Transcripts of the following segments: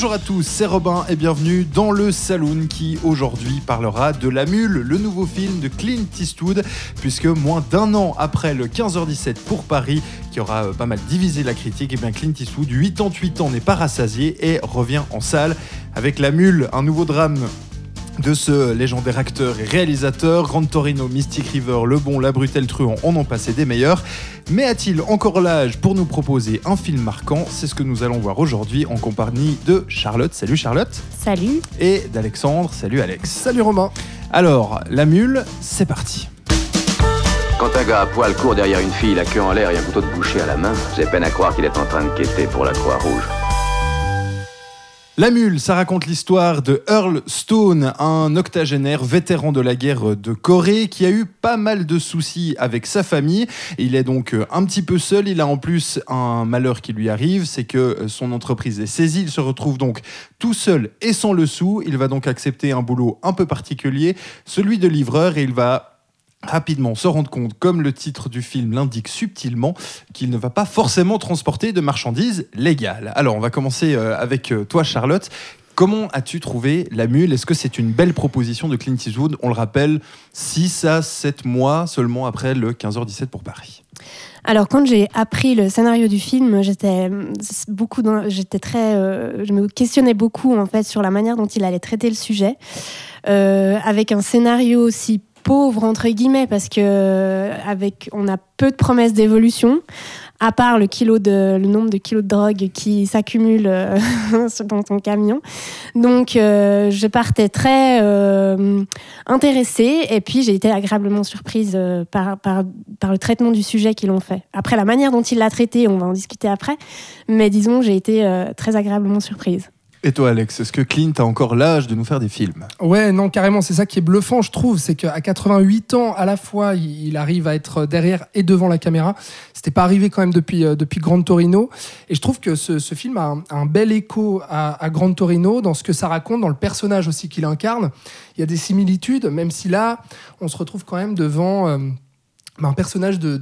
Bonjour à tous, c'est Robin et bienvenue dans le Saloon qui aujourd'hui parlera de La Mule, le nouveau film de Clint Eastwood, puisque moins d'un an après le 15h17 pour Paris, qui aura euh, pas mal divisé la critique, et bien Clint Eastwood, 88 ans, n'est pas rassasié et revient en salle avec La Mule, un nouveau drame de ce légendaire acteur et réalisateur, Grand Torino, Mystic River, Le Bon, La Brutelle Truand, on en passait des meilleurs. Mais a-t-il encore l'âge pour nous proposer un film marquant? C'est ce que nous allons voir aujourd'hui en compagnie de Charlotte. Salut Charlotte. Salut. Et d'Alexandre. Salut Alex. Salut Romain. Alors, La Mule, c'est parti. Quand un gars à poil court derrière une fille, la queue en l'air et un couteau de boucher à la main, j'ai peine à croire qu'il est en train de quêter pour la Croix-Rouge. La Mule, ça raconte l'histoire de Earl Stone, un octogénaire vétéran de la guerre de Corée qui a eu pas mal de soucis avec sa famille. Il est donc euh, un petit peu seul. Il a en plus un malheur qui lui arrive, c'est que euh, son entreprise est saisie. Il se retrouve donc tout seul et sans le sou. Il va donc accepter un boulot un peu particulier, celui de livreur, et il va rapidement se rendre compte, comme le titre du film l'indique subtilement, qu'il ne va pas forcément transporter de marchandises légales. Alors, on va commencer euh, avec euh, toi, Charlotte. Comment as-tu trouvé La Mule? Est-ce que c'est une belle proposition de Clint Eastwood? On le rappelle, 6 à 7 mois seulement après le 15h17 pour Paris. Alors quand j'ai appris le scénario du film, j'étais beaucoup, j'étais très, euh, je me questionnais beaucoup en fait sur la manière dont il allait traiter le sujet, avec un scénario aussi pauvre entre guillemets parce que avec on a peu de promesses d'évolution à part le kilo de le nombre de kilos de drogue qui s'accumule euh, dans ton camion. Donc euh, je partais très euh, intéressée et puis j'ai été agréablement surprise par, par, par le traitement du sujet qu'ils ont fait. Après la manière dont il l'a traité on va en discuter après mais disons j'ai été très agréablement surprise et toi, Alex, est-ce que Clint a encore l'âge de nous faire des films Ouais, non, carrément. C'est ça qui est bluffant, je trouve. C'est qu'à 88 ans, à la fois, il arrive à être derrière et devant la caméra. C'était pas arrivé quand même depuis, euh, depuis Grand Torino. Et je trouve que ce, film a un, bel écho à, Grand Torino dans ce que ça raconte, dans le personnage aussi qu'il incarne. Il y a des similitudes, même si là, on se retrouve quand même devant. Euh, un personnage de,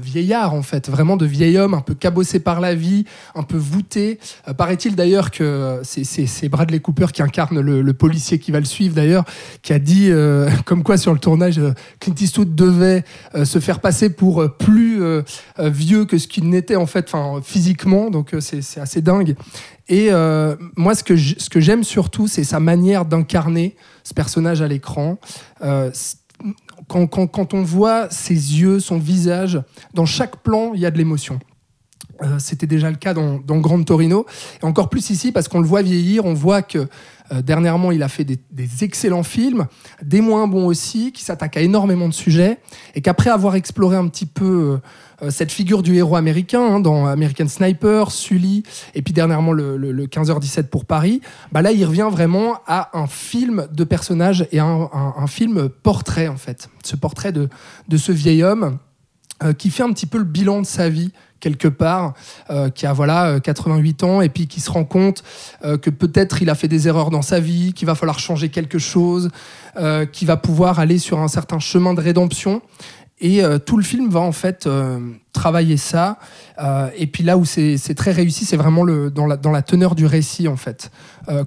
vieillard en fait, vraiment de vieil homme, un peu cabossé par la vie, un peu voûté. Euh, paraît-il d'ailleurs que c'est Bradley Cooper qui incarne le, policier qui va le suivre d'ailleurs, qui a dit euh, comme quoi sur le tournage euh, Clint Eastwood devait se faire passer pour plus vieux que ce qu'il n'était en fait, physiquement. Donc c'est assez dingue. Et moi, ce que j'aime surtout, c'est sa manière d'incarner ce personnage à l'écran quand, on voit ses yeux, son visage, dans chaque plan, il y a de l'émotion. Euh, c'était déjà le cas dans, dans Grand Torino. Et encore plus ici, parce qu'on le voit vieillir, on voit que dernièrement, il a fait des, excellents films, des moins bons aussi, qui s'attaquent à énormément de sujets, et qu'après avoir exploré un petit peu euh, cette figure du héros américain hein, dans American Sniper, Sully, et puis dernièrement le, 15h17 pour Paris, bah là, il revient vraiment à un film de personnage et un, un, film portrait, en fait. Ce portrait de, de ce vieil homme qui fait un petit peu le bilan de sa vie quelque part, euh, qui a voilà 88 euh, ans et puis qui se rend compte euh, que peut-être il a fait des erreurs dans sa vie, qu'il va falloir changer quelque chose, qu'il va pouvoir aller sur un certain chemin de rédemption. Et tout le film va en fait travailler ça. et puis là où c'est très réussi, c'est vraiment dans, la, dans la teneur du récit en fait.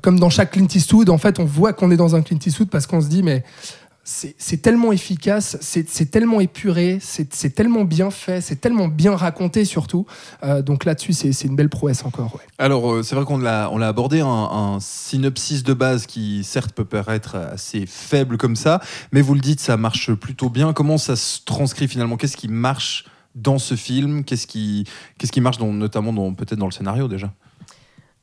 comme dans chaque Clint Eastwood, en fait, on voit qu'on est dans un Clint Eastwood parce qu'on se dit mais c'est tellement efficace, c'est tellement épuré, c'est tellement bien fait, c'est tellement bien raconté surtout. Euh, donc là-dessus, c'est une belle prouesse encore. Alors, euh, c'est vrai qu'on l'a abordé, un, synopsis de base qui certes peut paraître assez faible comme ça, mais vous le dites, ça marche plutôt bien. Comment ça se transcrit finalement? Qu'est-ce qui marche dans ce film? Qu'est-ce qui, qui marche notamment peut-être dans le scénario déjà?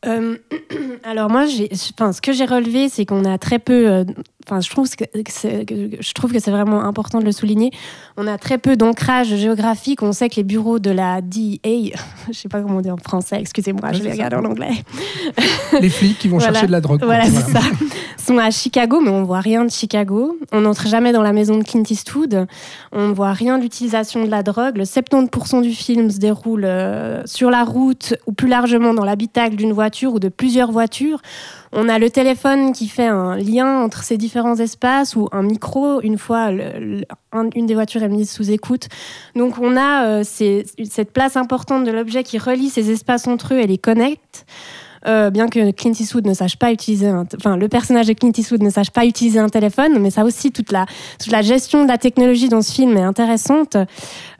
Euh, alors moi, enfin, ce que j'ai relevé, c'est qu'on a très peu, enfin, je trouve que c'est, que je trouve que c'est vraiment important de le souligner. On a très peu d'ancrage géographique. On sait que les bureaux de la DEA, je sais pas comment on dit en français. Excusez-moi, Ouais, je vais regarder en anglais. Les flics qui vont Voilà. chercher de la drogue. Voilà, Voilà. c'est ça. sont à Chicago, mais on voit rien de Chicago. On n'entre jamais dans la maison de Clint Eastwood. On ne voit rien de l'utilisation de la drogue. Le 70% du film se déroule euh, sur la route ou plus largement dans l'habitacle d'une voiture ou de plusieurs voitures. On a le téléphone qui fait un lien entre ces différents espaces ou un micro. Une fois, une des voitures est mise sous écoute. Donc on a euh, cette place importante de l'objet qui relie ces espaces entre eux et les connecte. Euh, bien que Clint Eastwood ne sache pas utiliser, un enfin le personnage de Clint Eastwood ne sache pas utiliser un téléphone, mais ça aussi toute la toute la gestion de la technologie dans ce film est intéressante.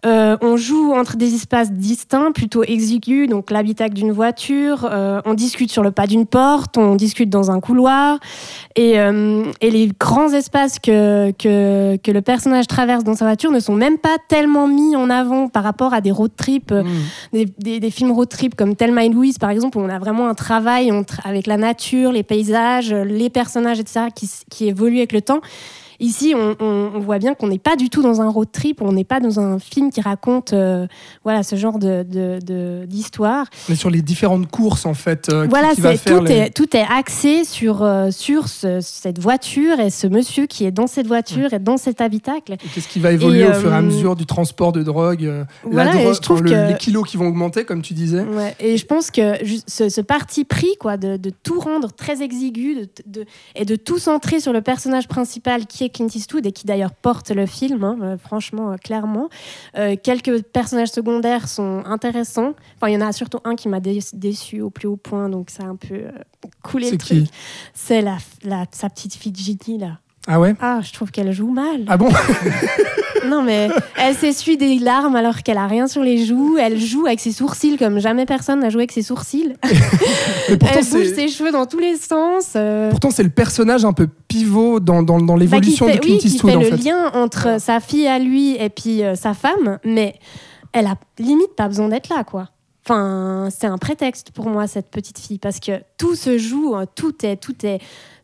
Euh, on joue entre des espaces distincts, plutôt exigus, donc l'habitacle d'une voiture. euh, on discute sur le pas d'une porte, on discute dans un couloir, et, et les grands espaces que, que que le personnage traverse dans sa voiture ne sont même pas tellement mis en avant par rapport à des road trips euh, Mm. des, des- des films road trip comme Thelma et Louise, par exemple, où on a vraiment un travail entre- avec la nature, les paysages, les personnages, etc., qui, qui évoluent avec le temps. Ici, on, on- on voit bien qu'on n'est pas du tout dans un road trip, on n'est pas dans un film qui raconte euh, voilà, ce genre de- de- de- d'histoire. On est sur les différentes courses en fait. euh, qui- Voilà, qui, va c'est- faire tout, les- est, tout est axé sur, euh, sur ce- cette voiture et ce monsieur qui est dans cette voiture et dans cet habitacle. Qu'est-ce qui va évoluer Et, au fur et à euh, mesure du transport de drogue Voilà, la drogue, je trouve enfin, le- que- Les kilos qui vont augmenter, comme tu disais. Ouais, et je pense que ce, ce parti pris, quoi, de, de tout rendre très exigu de, de- et de tout centrer sur le personnage principal qui est Clint Eastwood et qui d'ailleurs porte le film, hein, euh, franchement, euh, clairement. Euh, quelques personnages secondaires sont intéressants. Enfin, il y en a surtout un qui m'a dé- déçu au plus haut point, donc ça a un peu euh, coulé le truc. qui C'est la, la, sa petite fille Ginny, là. Ah ouais? Ah, je trouve qu'elle joue mal. Ah bon? Non, mais elle s'essuie des larmes alors qu'elle a rien sur les joues. Elle joue avec ses sourcils comme jamais personne n'a joué avec ses sourcils. Mais pourtant, elle bouge ses cheveux dans tous les sens. euh, pourtant, c'est le personnage un peu pivot dans, dans, dans bah, qui l'évolution fait, de Clint oui, qui Eastwood fait en le fait. lien entre sa fille à lui et puis euh, sa femme, mais elle a limite pas besoin d'être là, quoi. Enfin, c'est un prétexte pour moi cette petite fille parce que tout se joue, euh, tout est, tout est,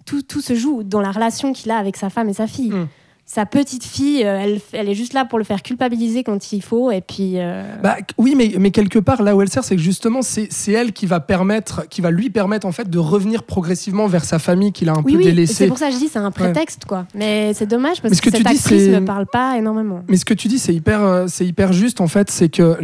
tout, tout se joue dans la relation qu'il a avec sa femme et sa fille. Mm. Sa petite fille, euh, elle, elle est juste là pour le faire culpabiliser quand il faut et puis. euh, Bah, oui, mais, mais quelque part, là où elle sert, c'est que justement, c'est elle qui va permettre, qui va lui permettre en fait de revenir progressivement vers sa famille qu'il a un oui, peu oui, c'est délaissée. pour ça que je dis c'est un prétexte quoi. Mais c'est dommage parce ce que, que cette tu dis, actrice ne parle pas énormément. Mais ce que tu dis, c'est hyper, euh, c'est hyper juste en fait. C'est que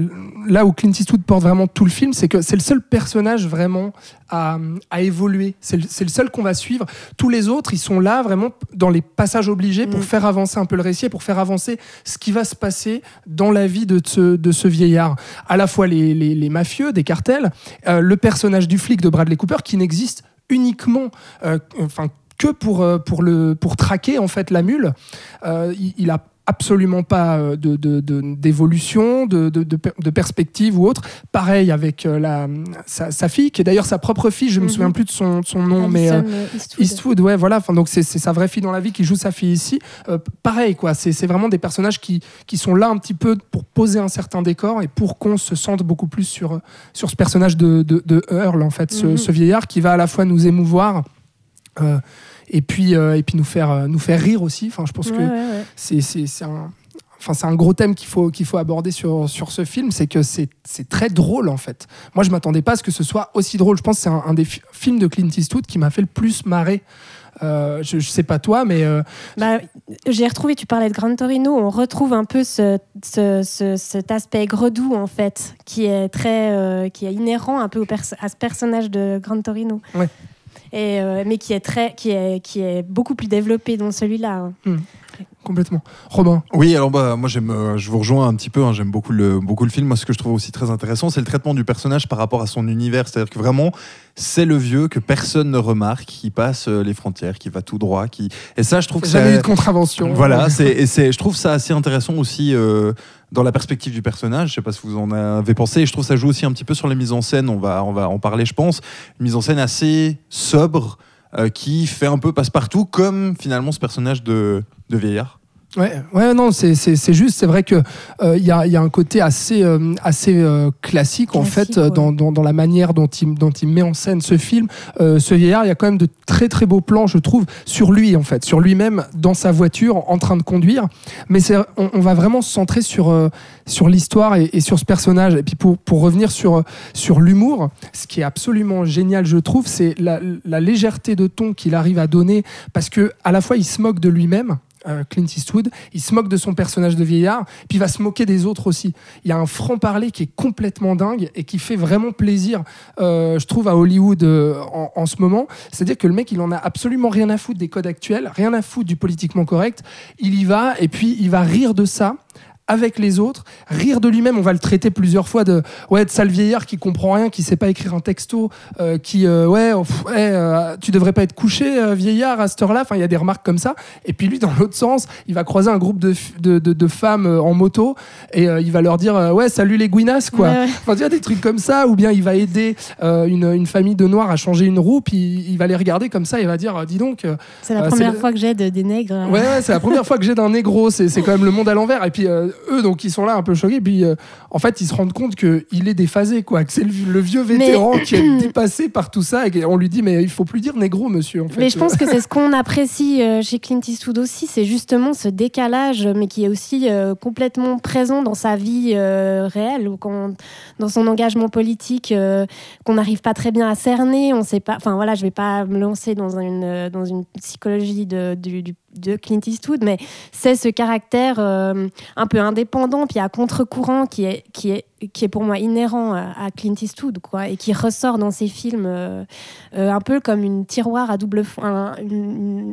là où Clint Eastwood porte vraiment tout le film, c'est que c'est le seul personnage vraiment à, à évoluer. C'est le, le seul qu'on va suivre. Tous les autres, ils sont là vraiment dans les passages obligés pour Mm. faire avancer un peu le récit, et pour faire avancer ce qui va se passer dans la vie de ce, de ce vieillard. À la fois les, les- mafieux, des cartels, euh, le personnage du flic de Bradley Cooper qui n'existe uniquement, euh, enfin que pour, euh, pour, le, pour traquer en fait la mule. Il, il absolument pas euh, d'évolution, de, de, de, per- de perspective ou autre. Pareil avec euh, la, sa, sa fille, qui est d'ailleurs sa propre fille, je me Mhm. souviens plus de son, de son nom, mais euh, Eastwood. Eastwood, ouais, voilà. Enfin, donc c'est sa vraie fille dans la vie qui joue sa fille ici. Euh, pareil, quoi. C'est vraiment des personnages qui, qui sont là un petit peu pour poser un certain décor et pour qu'on se sente beaucoup plus sur, sur ce personnage de, de, Earl, en fait, ce, Mhm. ce vieillard qui va à la fois nous émouvoir. euh, et puis, euh, et puis nous, faire, euh, nous faire rire aussi. Enfin, je pense Ouais, que ouais, c'est c'est- un, enfin, c'est un gros thème qu'il faut, qu'il faut aborder sur, sur ce film, c'est que c'est très drôle en fait. Moi, je m'attendais pas à ce que ce soit aussi drôle. Je pense que c'est un, un des fi- films de Clint Eastwood qui m'a fait le plus marrer. Euh, je, je sais pas toi, mais euh, Bah, j'ai retrouvé, tu parlais de Gran Torino, on retrouve un peu ce, ce- ce- cet aspect gredou en fait, qui est très, euh, qui est inhérent un peu au pers- à ce personnage de Gran Torino. Ouais. Et, euh, mais qui est très, qui est, qui est beaucoup plus développé dans celui-là. hein. complètement. Robin, Oui, alors bah, moi j'aime, euh, je vous rejoins un petit peu. hein, j'aime beaucoup le, beaucoup le film. Moi, ce que je trouve aussi très intéressant, c'est le traitement du personnage par rapport à son univers. C'est-à-dire que vraiment, c'est le vieux que personne ne remarque, qui passe euh, les frontières, qui va tout droit, qui. Et ça, je trouve que jamais eu de contravention. Voilà, c'est, et c'est, je trouve ça assez intéressant aussi euh, dans la perspective du personnage. Je sais pas si vous en avez pensé. Et je trouve que ça joue aussi un petit peu sur les mises en scène. On va, on va en parler, je pense. Une mise en scène assez sobre euh, qui fait un peu passe-partout, comme finalement ce personnage de, de vieillard. Ouais, ouais, non, c'est juste, c'est vrai que euh, il y, a, il y a un côté assez euh, assez euh, classique, en fait euh, ouais. dans, dans, dans la manière dont il dont il met en scène ce film. Euh, ce vieillard, il y a quand même de très très beaux plans, je trouve, sur lui en fait, sur lui-même dans sa voiture en train de conduire. Mais on, on va vraiment se centrer sur euh, sur l'histoire et, et sur ce personnage. Et puis pour pour revenir sur sur l'humour, ce qui est absolument génial, je trouve, c'est la, la légèreté de ton qu'il arrive à donner parce que à la fois il se moque de lui-même euh, Clint Eastwood, il se moque de son personnage de vieillard, puis il va se moquer des autres aussi. Il y a un franc-parler qui est complètement dingue et qui fait vraiment plaisir, euh, je trouve, à Hollywood euh, en, en ce moment. C'est-à-dire que le mec, il en a absolument rien à foutre des codes actuels, rien à foutre du politiquement correct. Il y va et puis il va rire de ça avec les autres, rire de lui-même. On va le traiter plusieurs fois de ouais de sale vieillard qui comprend rien, qui sait pas écrire un texto, euh, qui euh, ouais, oh, pff, ouais, euh, tu devrais pas être couché vieillard à cette heure-là. Enfin, il y a des remarques comme ça. Et puis lui, dans l'autre sens, il va croiser un groupe de, de, de- de femmes en moto et il va leur dire ouais salut les guinasses quoi. Ouais, ouais. Enfin, tu vois, des trucs comme ça, ou bien il va aider une, une famille de noirs à changer une roue, puis il va les regarder comme ça, il va dire, dis donc, C'est la première fois que j'ai de- des nègres. Ouais, ouais, c'est la première fois que j'ai d'un négro. C'est c'est quand même le monde à l'envers. Et puis eux, donc ils sont là un peu choqués. Puis euh, en fait, ils se rendent compte que il est déphasé, quoi. Que c'est le, le vieux vétéran qui est dépassé par tout ça. Et on lui dit, mais il faut plus dire négro, monsieur. En fait. Mais je pense que c'est ce qu'on apprécie euh, chez Clint Eastwood aussi, c'est justement ce décalage, mais qui est aussi euh, complètement présent dans sa vie euh, réelle, ou dans son engagement politique, qu'on n'arrive pas très bien à cerner. On sait pas. Enfin voilà, je vais pas me lancer dans une dans une psychologie de, du- du- de Clint Eastwood, mais c'est ce caractère euh, un peu indépendant, puis à contre-courant, qui est qui est qui est pour moi inhérent à, Clint Eastwood, quoi, et qui ressort dans ses films. euh, euh, un peu comme une tiroir à double un,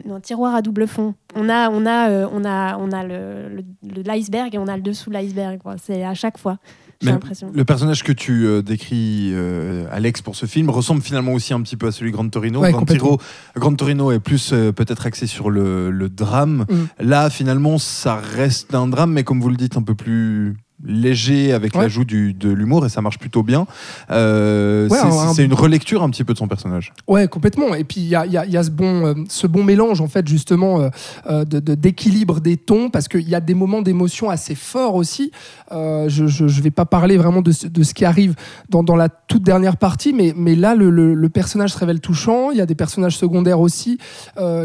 un tiroir à double fond. On a, on a, on a, on a le, l'iceberg et on a le dessous de l'iceberg. C'est à chaque fois. J'ai Mais l'impression. Le personnage que tu euh, décris, euh, Alex, pour ce film, ressemble finalement aussi un petit peu à celui de Grand Torino. Ouais, Grand, complètement. Tiro- Grand Torino est plus euh, peut-être axé sur le, le drame. Mm. Là, finalement, ça reste un drame, mais comme vous le dites, un peu plus léger avec Ouais. l'ajout de l'humour et ça marche plutôt bien. Euh, Ouais, c'est, un- un- c'est une relecture un petit peu de son personnage. Ouais, complètement. Et puis il y a, y a- y a ce, bon, euh, ce bon mélange en fait justement euh, euh, de, de- d'équilibre des tons parce qu'il y a des moments d'émotion assez forts aussi. Je ne vais pas parler vraiment de, ce- de ce qui arrive dans, dans la toute dernière partie, mais, mais là le, le- le personnage se révèle touchant. Il y a des personnages secondaires aussi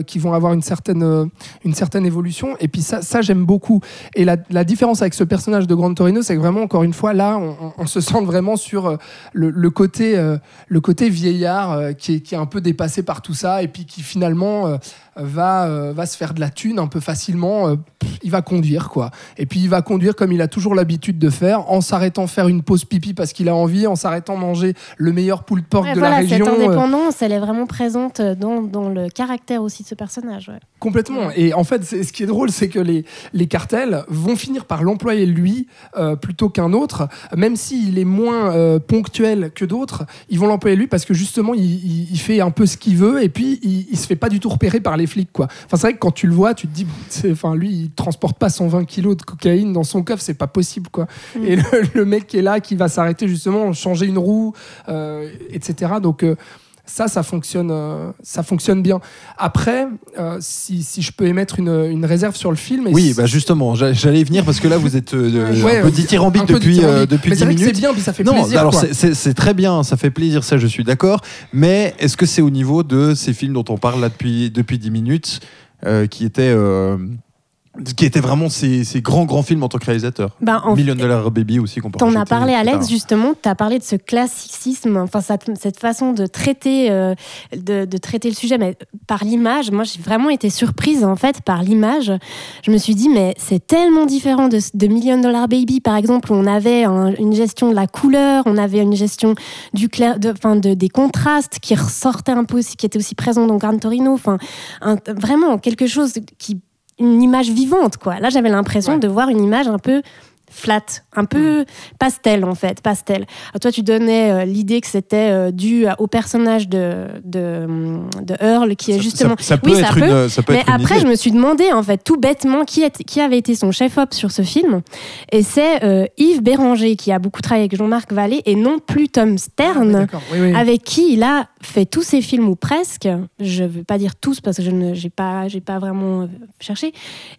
qui vont avoir une certaine, une certaine évolution. Et puis ça, ça j'aime beaucoup. Et la, la différence avec ce personnage de Grand C'est que vraiment encore une fois là, on, se sent vraiment sur euh, le, côté, euh, le côté vieillard euh, qui, est, un peu dépassé par tout ça et puis qui finalement va, euh, va se faire de la thune un peu facilement. euh, pff, il va conduire quoi. Et puis il va conduire comme il a toujours l'habitude de faire, en s'arrêtant faire une pause pipi parce qu'il a envie, en s'arrêtant manger le meilleur pulled pork Ouais, de voilà, la cette région. euh, indépendance, elle est vraiment présente dans, dans le caractère aussi de ce personnage. ouais. Complètement. Et en fait, ce qui est drôle, c'est que les, les cartels vont finir par l'employer lui euh, plutôt qu'un autre, même s'il est moins ponctuel que d'autres. Ils vont l'employer lui parce que justement, il, il- il fait un peu ce qu'il veut et puis il, il se fait pas du tout repérer par les flics, quoi. Enfin, c'est vrai que quand tu le vois, tu te dis, enfin, lui, il transporte pas 120 kilos de cocaïne dans son coffre, c'est pas possible, quoi. Mm. Et le, le mec qui est là, qui va s'arrêter justement, changer une roue, euh, etc. Donc euh, ça, ça fonctionne, euh, ça fonctionne bien. Après, euh, si, si je peux émettre une, une réserve sur le film. et Oui, si- bah justement, j'a- j'allais y venir parce que là, vous êtes euh, Ouais, un peu dithyrambique un peu depuis, dithyrambique. euh, depuis Mais 10 c'est vrai que minutes. c'est bien, puis ça fait Non, plaisir. alors c'est- très bien, ça fait plaisir, ça je suis d'accord. Mais est-ce que c'est au niveau de ces films dont on parle là depuis, depuis 10 minutes, qui étaient. Qui étaient vraiment ces, ces grands grands films en tant que réalisateur. Ben, en Million Dollar Baby aussi qu'on peut T'en as parlé. Alex, justement. Tu as parlé de ce classicisme, enfin, cette, façon de traiter, euh, de, de traiter le sujet mais par l'image. Moi, j'ai vraiment été surprise, en fait, par l'image. Je me suis dit, mais c'est tellement différent de, de Million Dollar Baby, par exemple, où on avait un- une gestion de la couleur, on avait une gestion du clair, de, de, des contrastes qui ressortaient un peu aussi, qui étaient aussi présents dans Gran Torino. Enfin, vraiment quelque chose qui une image vivante quoi. Là, j'avais l'impression Ouais. de voir une image un peu flat, un peu pastel en fait, pastel. Alors, toi, tu donnais euh, l'idée que c'était euh, dû au personnage de, de, de Earl qui est Ça- justement. Ça, ça peut Oui, ça être peut, une. Ça peut Mais être une après, idée. je me suis demandé en fait tout bêtement qui, est- qui avait été son chef-op sur ce film. Et c'est euh, Yves Béranger qui a beaucoup travaillé avec Jean-Marc Vallée et non plus Tom Ah, Stern. Oui, oui. avec qui il a fait tous ses films ou presque. Je ne veux pas dire tous parce que je n'ai pas, vraiment euh, cherché.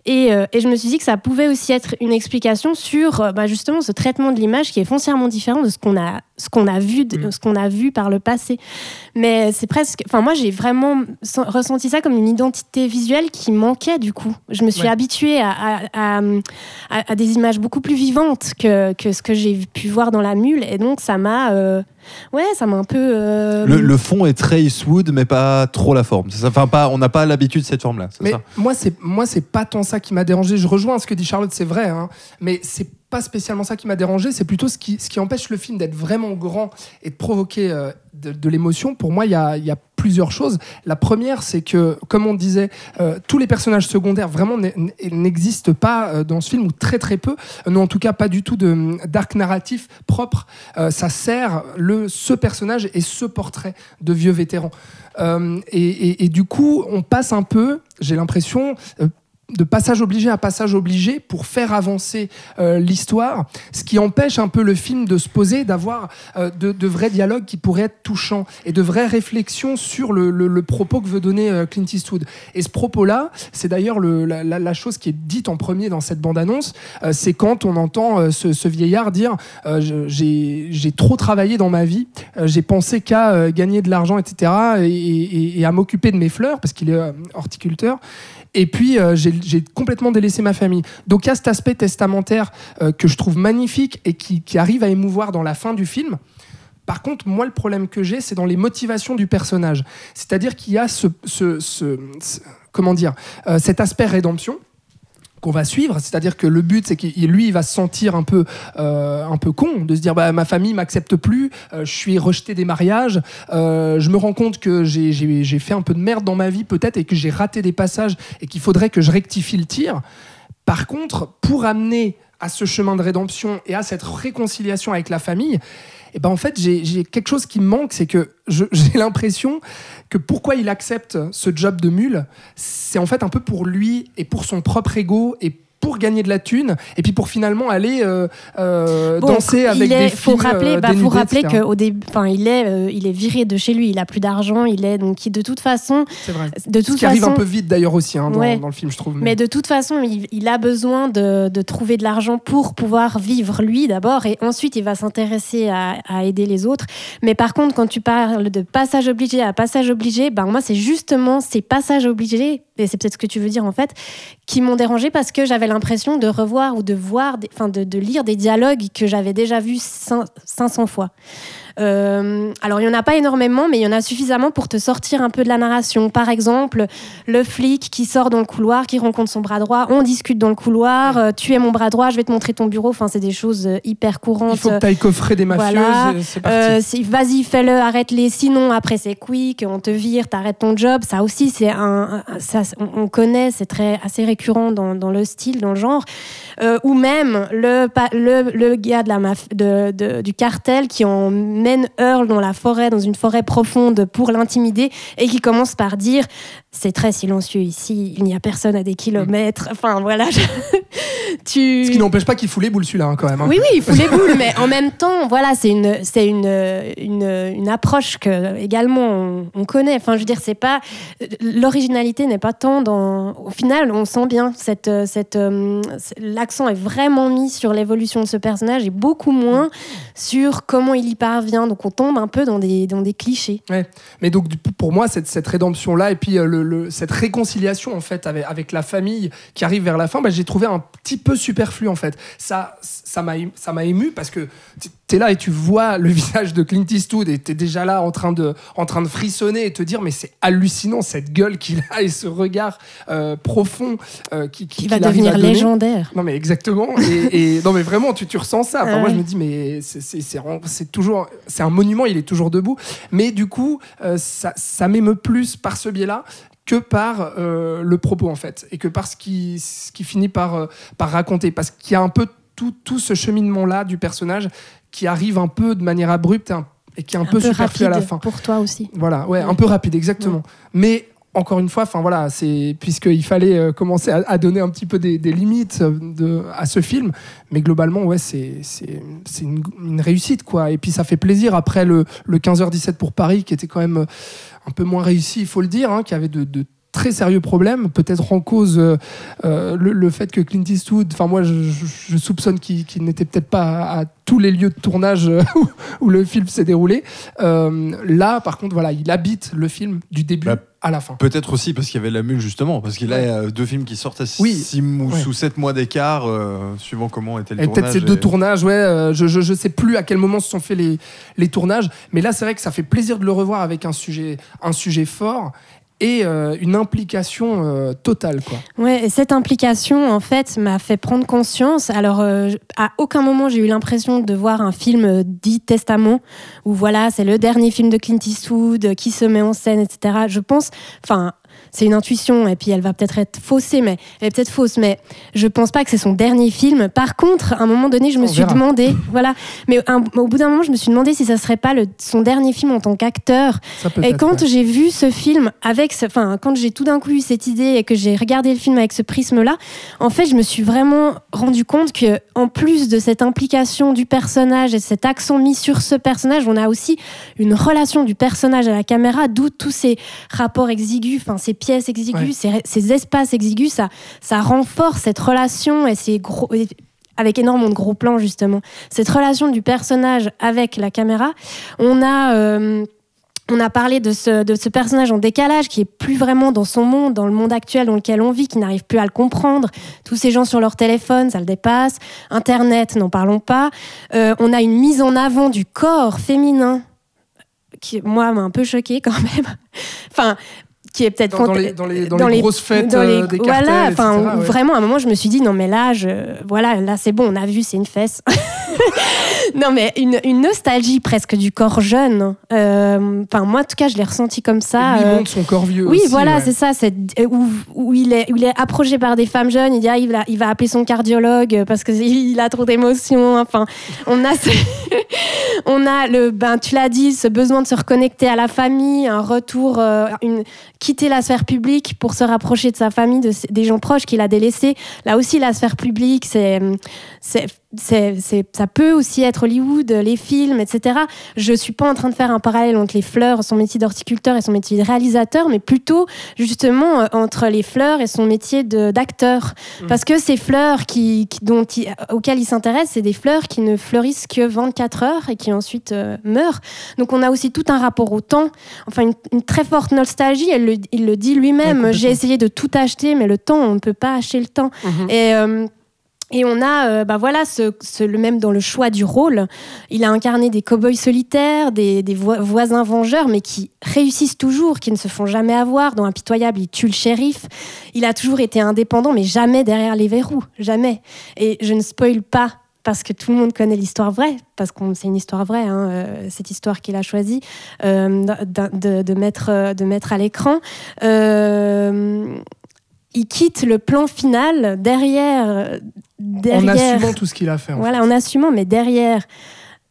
Et, euh, et, je me suis dit que ça pouvait aussi être une explication sur euh, bah, justement ce traitement de l'image qui est foncièrement différent de ce qu'on a, ce qu'on a vu, de, mm. ce qu'on a vu par le passé. Mais c'est presque, enfin moi j'ai vraiment ressenti ça comme une identité visuelle qui manquait du coup. Je me suis habituée à, à, à, des images beaucoup plus vivantes que, que ce que j'ai pu voir dans la mule, et donc ça m'a Ouais, ça m'a un peu. Euh, le, fond est très Eastwood, mais pas trop la forme. Ça, enfin, pas, on n'a pas l'habitude de cette forme-là. Mais moi, c'est moi, c'est pas tant ça qui m'a dérangé. Je rejoins ce que dit Charlotte, c'est vrai, hein, mais c'est pas spécialement ça qui m'a dérangé, c'est plutôt ce qui, ce qui empêche le film d'être vraiment grand et de provoquer euh, de, l'émotion. Pour moi, il y a, y a, choses. La première, c'est que, comme on disait, euh, tous les personnages secondaires vraiment n'existent pas euh, dans ce film, ou très très peu, non en tout cas pas du tout d'arc narratif propre. ça sert le, ce personnage et ce portrait de vieux vétéran. Et, du coup, on passe un peu, j'ai l'impression, de passage obligé à passage obligé pour faire avancer euh, l'histoire, ce qui empêche un peu le film de se poser, d'avoir euh, de, vrais dialogues qui pourraient être touchants et de vraies réflexions sur le, propos que veut donner euh, Clint Eastwood. Et ce propos-là, c'est d'ailleurs la, chose qui est dite en premier dans cette bande-annonce, c'est quand on entend ce, vieillard dire j'ai trop travaillé dans ma vie, j'ai pensé qu'à gagner de l'argent, etc., et, et à m'occuper de mes fleurs, parce qu'il est horticulteur. Et puis, euh, j'ai complètement délaissé ma famille. Donc, il y a cet aspect testamentaire euh, que je trouve magnifique et qui, arrive à émouvoir dans la fin du film. Par contre, moi, le problème que j'ai, c'est dans les motivations du personnage. C'est-à-dire qu'il y a ce, comment dire, euh, cet aspect rédemption qu'on va suivre, c'est-à-dire que le but c'est que lui il va se sentir un peu euh, un peu con de se dire bah ma famille m'accepte plus, euh, je suis rejeté des mariages, euh, je me rends compte que j'ai fait un peu de merde dans ma vie peut-être et que j'ai raté des passages et qu'il faudrait que je rectifie le tir. Par contre, pour amener à ce chemin de rédemption et à cette réconciliation avec la famille, et ben en fait j'ai quelque chose qui me manque, c'est que j'ai l'impression que pourquoi il accepte ce job de mule, c'est en fait un peu pour lui et pour son propre ego et pour gagner de la thune et puis pour finalement aller euh, euh, danser avec des faut filles rappeler, euh, bah, faut rappeler qu'au début enfin il est il est viré de chez lui il a plus d'argent il est donc de toute façon c'est vrai. de toute Ce qui arrive un peu vite d'ailleurs aussi hein, dans, dans, le film je trouve mais, de toute façon il, a besoin de, de trouver de l'argent pour pouvoir vivre lui d'abord et ensuite il va s'intéresser à, à, aider les autres. Mais par contre quand tu parles de passage obligé à passage obligé ben moi c'est justement ces passages obligés et c'est peut-être ce que tu veux dire en fait qui m'ont dérangé parce que j'avais l'impression de revoir ou de voir, enfin de, lire des dialogues que j'avais déjà vus 500 fois. Euh, alors, il n'y en a pas énormément, mais il y en a suffisamment pour te sortir un peu de la narration. Par exemple, le flic qui sort dans le couloir, qui rencontre son bras droit, on discute dans le couloir, euh, tu es mon bras droit, je vais te montrer ton bureau. Enfin, c'est des choses euh, hyper courantes. Il faut que tu ailles coffrer des mafieuses. Voilà. Vas-y, fais-le, arrête-les. Sinon, après, c'est quick, on te vire, t'arrêtes ton job. Ça aussi, c'est un, ça, on connaît, c'est très assez récurrent dans, dans, le style, dans le genre. ou même le, le, le gars de la de, de, du cartel qui en mène Earl dans la forêt, dans une forêt profonde pour l'intimider et qui commence par dire c'est très silencieux ici, il n'y a personne à des kilomètres. Enfin voilà. tu... Ce qui n'empêche pas qu'il fout les boules celui-là hein, quand même. Hein. Oui, oui, il fout les boules, mais en même temps, voilà, c'est une, c'est une, une, une, approche que également on, connaît. Enfin, je veux dire, c'est pas l'originalité n'est pas tant dans. Au final, on sent bien cette, cette euh, l'accent est vraiment mis sur l'évolution de ce personnage et beaucoup moins sur comment il y parvient. Donc on tombe un peu dans des, dans des clichés. Ouais. Mais donc pour moi, cette, cette rédemption là et puis euh, cette réconciliation en fait avec, la famille qui arrive vers la fin, bah, j'ai trouvé un petit peu superflu en fait. Ça, ça m'a ému parce que tu es là et tu vois le visage de Clint Eastwood et tu es déjà là en train, de, en train de frissonner et te dire mais c'est hallucinant cette gueule qu'il a et ce regard euh, profond euh, qui, qui, va devenir légendaire. Non mais exactement. et, non mais vraiment tu, tu ressens ça. Enfin, Moi je me dis mais c'est, toujours c'est un monument, il est toujours debout. Mais du coup euh, ça, ça m'émeut plus par ce biais-là que par le propos en fait et que par ce qui, ce qui finit par, par raconter parce qu'il y a un peu tout, tout ce cheminement là du personnage qui arrive un peu de manière abrupte et qui est un, peu, superflu à la fin. pour toi aussi. Voilà ouais, un peu rapide exactement. Mais encore une fois, enfin voilà, c'est puisqu'il fallait euh, commencer à, à donner un petit peu des, des limites euh, de, à ce film, mais globalement, ouais, c'est une, une réussite quoi. Et puis ça fait plaisir après le, le 15h17 pour Paris, qui était quand même euh, un peu moins réussi, il faut le dire, hein, qui avait de, de très sérieux problèmes, peut-être en cause euh, euh, le, le fait que Clint Eastwood, enfin moi je, soupçonne qu'il n'était peut-être pas à, à tous les lieux de tournage euh, où, où le film s'est déroulé. Euh, là, par contre, voilà, il habite le film du début Bah, à la fin. Peut-être aussi parce qu'il y avait la mule justement, parce qu'il a Ouais. euh, deux films qui sortent à Oui. 6 ou Ouais. sous 7 mois d'écart, euh, suivant comment était le Et tournage. peut-être ces deux tournages, ouais, je, je, je sais plus à quel moment se sont faits les, les tournages, mais là c'est vrai que ça fait plaisir de le revoir avec un sujet, un sujet fort et euh, une implication euh, totale, quoi. Ouais, et cette implication, en fait, m'a fait prendre conscience. Alors, euh, à aucun moment, j'ai eu l'impression de voir un film dit Testament, où voilà, c'est le dernier film de Clint Eastwood qui se met en scène, etc. Je pense, enfin, c'est une intuition, et puis elle va peut-être être faussée, mais elle est peut-être fausse, mais je pense pas que c'est son dernier film. Par contre, à un moment donné, je me On suis verra. demandé, voilà, mais un- au bout d'un moment, je me suis demandé si ça serait pas le, son dernier film en tant qu'acteur. Et quand ouais. j'ai vu ce film avec, enfin, quand j'ai tout d'un coup eu cette idée et que j'ai regardé le film avec ce prisme-là, en fait, je me suis vraiment rendu compte que, en plus de cette implication du personnage et cet accent mis sur ce personnage, on a aussi une relation du personnage à la caméra, d'où tous ces rapports exigus, enfin, ces pièces exiguës, Ouais. ces, ces espaces exigus, ça, ça renforce cette relation et ces gros. et- avec énormément de gros plans justement, cette relation du personnage avec la caméra, on a euh, on a parlé de ce, de ce personnage en décalage qui est plus vraiment dans son monde, dans le monde actuel dans lequel on vit, qui n'arrive plus à le comprendre. Tous ces gens sur leur téléphone, ça le dépasse. Internet, n'en parlons pas. Euh, on a une mise en avant du corps féminin qui, moi, m'a un peu choquée quand même. enfin, qui est peut-être Dans, dans les, dans les, dans dans les les- grosses fêtes dans les- euh, des cartels, voilà, enfin, ouais. vraiment, à un moment, je me suis dit, non, mais là, je, voilà, là, c'est bon, on a vu, c'est une fesse. non, mais une, une nostalgie presque du corps jeune. Euh, Enfin, moi, en tout cas, je l'ai ressenti comme ça. Il euh, montre son corps vieux oui, aussi, voilà, ouais. c'est ça. C'est où, où il est, où il est approché par des femmes jeunes. Il dit, ah, il, va, il va appeler son cardiologue parce que il a trop d'émotions. Enfin, on a, ce- on a le, ben, tu l'as dit, ce besoin de se reconnecter à la famille, un retour, euh, une, quitter la sphère publique pour se rapprocher de sa famille, de, des gens proches qu'il a délaissés. Là aussi, la sphère publique, c'est, c'est, c'est, c'est- ça peut aussi être Hollywood, les films, etc. Je suis pas en train de faire un parallèle entre les fleurs, son métier d'horticulteur et son métier de réalisateur, mais plutôt justement euh, entre les fleurs et son métier de, d'acteur. Parce que ces fleurs qui, qui- dont il- auxquelles il s'intéresse, c'est des fleurs qui ne fleurissent que 24 heures et qui ensuite euh, meurent. Donc on a aussi tout un rapport au temps, enfin une, une très forte nostalgie. Elle le- il le dit lui-même. J'ai essayé de tout acheter, mais le temps, on ne peut pas acheter le temps. Mhm. Et, euh, et on a, euh, bah voilà, le même dans le choix du rôle. Il a incarné des cow-boys solitaires, des, des vo- voisins vengeurs, mais qui réussissent toujours, qui ne se font jamais avoir. Dans Impitoyable, il tue le shérif. Il a toujours été indépendant, mais jamais derrière les verrous. Jamais. Et je ne spoil pas. Parce que tout le monde connaît l'histoire vraie, parce que c'est une histoire vraie, hein, euh, cette histoire qu'il a choisie euh, de mettre, euh, de mettre à l'écran. Euh, il quitte le plan final derrière, En derrière assumant tout ce qu'il a fait. en voilà, en assumant, mais derrière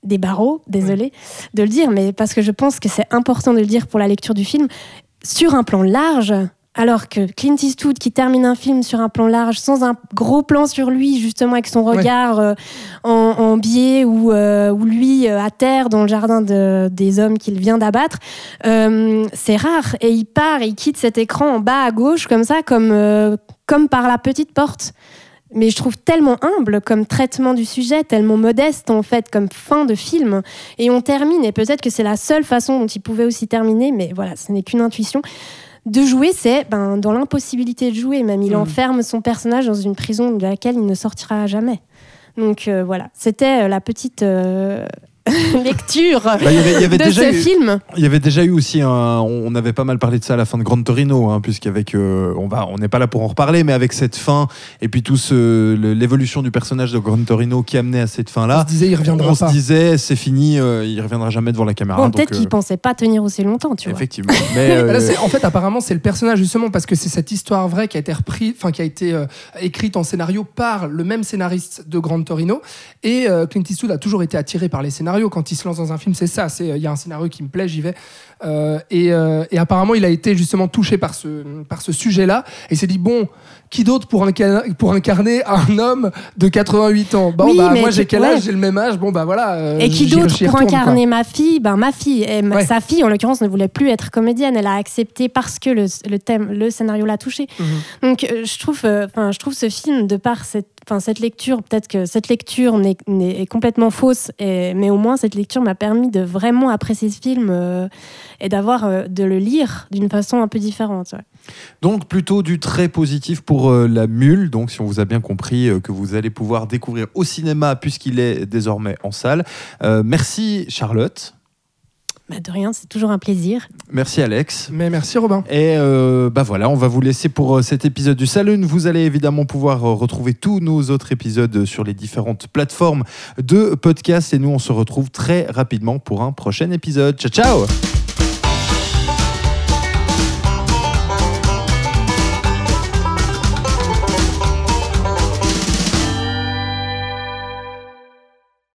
des barreaux, désolé de le dire, mais parce que je pense que c'est important de le dire pour la lecture du film, sur un plan large, alors que Clint Eastwood qui termine un film sur un plan large, sans un gros plan sur lui, justement avec son Ouais. regard euh, en, en biais ou, euh, ou lui euh, à terre dans le jardin de- des hommes qu'il vient d'abattre, c'est rare. Et il part, et il quitte cet écran en bas à gauche, comme ça, comme, comme par la petite porte mais je trouve tellement humble comme traitement du sujet, tellement modeste en fait comme fin de film. Et on termine, et peut-être que c'est la seule façon dont il pouvait aussi terminer, mais voilà, ce n'est qu'une intuition. De jouer, c'est ben, dans l'impossibilité de jouer, même il Mhm. enferme son personnage dans une prison de laquelle il ne sortira jamais. Donc euh, voilà, c'était euh, la petite euh, lecture Bah, il y avait- il y avait de déjà ce eu- film. Il y avait déjà eu aussi un. On avait pas mal parlé de ça à la fin de Grand Torino, hein, puisqu'avec. euh, on va, on n'est pas là pour en reparler, mais avec cette fin et puis tout l'évolution du personnage de Grand Torino qui amenait à cette On fin-là. se disait, il reviendra On pas. se disait, c'est fini, euh, il reviendra jamais devant la caméra. Bon, donc, peut-être euh, qu'il pensait pas tenir aussi longtemps, tu vois. Effectivement. Mais, euh, Là, en fait, apparemment, c'est le personnage justement parce que c'est cette histoire vraie qui a été reprise, enfin qui a été euh, écrite en scénario par le même scénariste de Grand Torino. Et euh, Clint Eastwood a toujours été attiré par les scénarios. Quand il se lance dans un film, c'est ça. C'est il y a un scénario qui me plaît, j'y vais. Euh, et, euh, et apparemment, il a été justement touché par ce, par ce sujet-là. Et s'est dit bon, qui d'autre pour, incarner- pour incarner un homme de 88 ans? Bon, Oui, bah, moi j'ai quel ouais. âge J'ai le même âge. Bon, bah voilà. euh, Et qui d'autre pour retourne, quoi. incarner ma fille? Ben ma fille. Et ma- Ouais. Sa fille, en l'occurrence, ne voulait plus être comédienne. Elle a accepté parce que le, le thème, le scénario l'a touchée. Mhm. Donc euh, je trouve, euh, je trouve ce film de par cette, lecture, peut-être que cette lecture est complètement fausse, et- mais au moins cette lecture m'a permis de vraiment apprécier ce film et d'avoir de le lire d'une façon un peu différente. ouais. Donc plutôt du très positif pour euh, la mule. Donc si on vous a bien compris euh, que vous allez pouvoir découvrir au cinéma puisqu'il est désormais en salle. Euh, merci Charlotte. Bah, de rien, c'est toujours un plaisir. Merci Alex. Mais merci Robin. Et euh, bah voilà, on va vous laisser pour cet épisode du Saloon. Vous allez évidemment pouvoir retrouver tous nos autres épisodes sur les différentes plateformes de podcast. Et nous, on se retrouve très rapidement pour un prochain épisode. Ciao, ciao